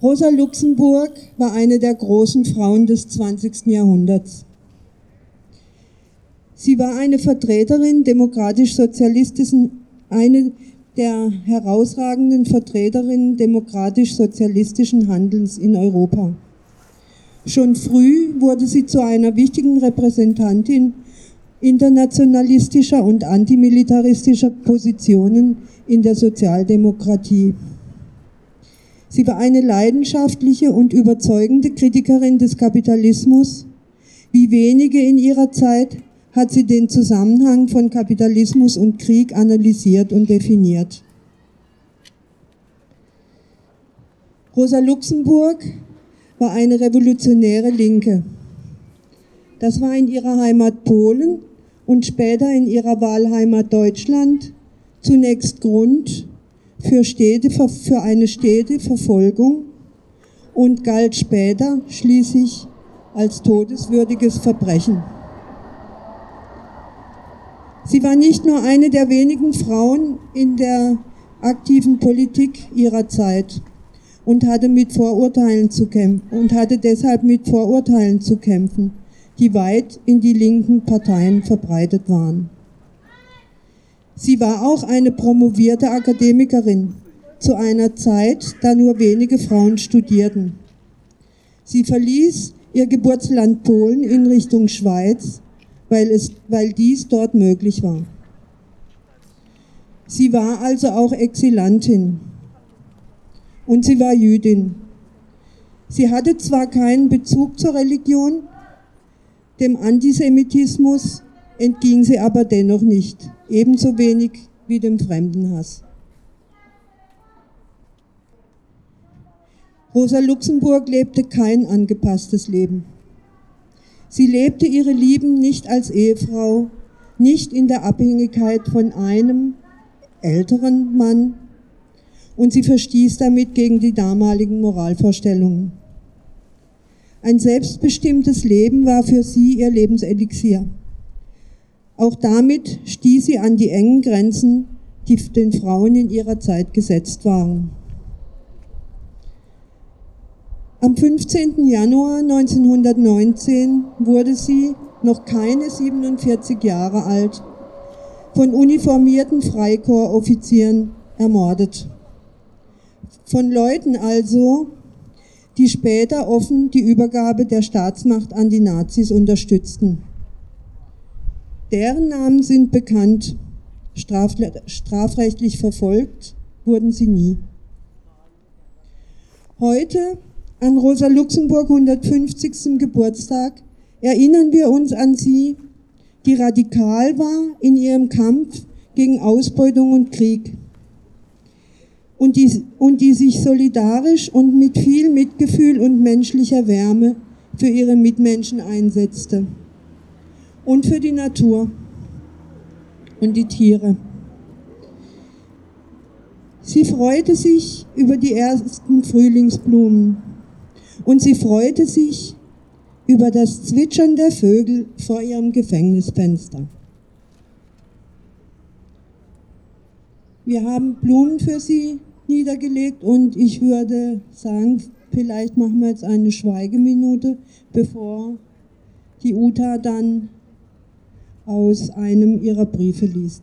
Rosa Luxemburg war eine der großen Frauen des 20. Jahrhunderts. Sie war eine Vertreterin demokratisch-sozialistischen, eine der herausragenden Vertreterinnen demokratisch-sozialistischen Handelns in Europa. Schon früh wurde sie zu einer wichtigen Repräsentantin internationalistischer und antimilitaristischer Positionen in der Sozialdemokratie. Sie war eine leidenschaftliche und überzeugende Kritikerin des Kapitalismus. Wie wenige in ihrer Zeit hat sie den Zusammenhang von Kapitalismus und Krieg analysiert und definiert. Rosa Luxemburg war eine revolutionäre Linke. Das war in ihrer Heimat Polen und später in ihrer Wahlheimat Deutschland zunächst Grund für, Städte, für eine Städteverfolgung und galt später schließlich als todeswürdiges Verbrechen. Sie war nicht nur eine der wenigen Frauen in der aktiven Politik ihrer Zeit und hatte mit Vorurteilen zu kämpfen und hatte deshalb mit Vorurteilen zu kämpfen, die weit in die linken Parteien verbreitet waren. Sie war auch eine promovierte Akademikerin zu einer Zeit, da nur wenige Frauen studierten. Sie verließ ihr Geburtsland Polen in Richtung Schweiz, weil, es, weil dies dort möglich war. Sie war also auch Exilantin und sie war Jüdin. Sie hatte zwar keinen Bezug zur Religion, dem Antisemitismus entging sie aber dennoch nicht, ebenso wenig wie dem Fremdenhass. Rosa Luxemburg lebte kein angepasstes Leben. Sie lebte ihre Lieben nicht als Ehefrau, nicht in der Abhängigkeit von einem älteren Mann, und sie verstieß damit gegen die damaligen Moralvorstellungen. Ein selbstbestimmtes Leben war für sie ihr Lebenselixier. Auch damit stieß sie an die engen Grenzen, die den Frauen in ihrer Zeit gesetzt waren. Am 15. Januar 1919 wurde sie, noch keine 47 Jahre alt, von uniformierten Freikorpsoffizieren ermordet. Von Leuten also, die später offen die Übergabe der Staatsmacht an die Nazis unterstützten. Deren Namen sind bekannt, strafrechtlich verfolgt wurden sie nie. Heute, an Rosa Luxemburg 150. Geburtstag, erinnern wir uns an sie, die radikal war in ihrem Kampf gegen Ausbeutung und Krieg und die, und die sich solidarisch und mit viel Mitgefühl und menschlicher Wärme für ihre Mitmenschen einsetzte und für die Natur und die Tiere. Sie freute sich über die ersten Frühlingsblumen und sie freute sich über das Zwitschern der Vögel vor ihrem Gefängnisfenster. Wir haben Blumen für sie niedergelegt und ich würde sagen, vielleicht machen wir jetzt eine Schweigeminute, bevor die Uta dann aus einem ihrer Briefe liest.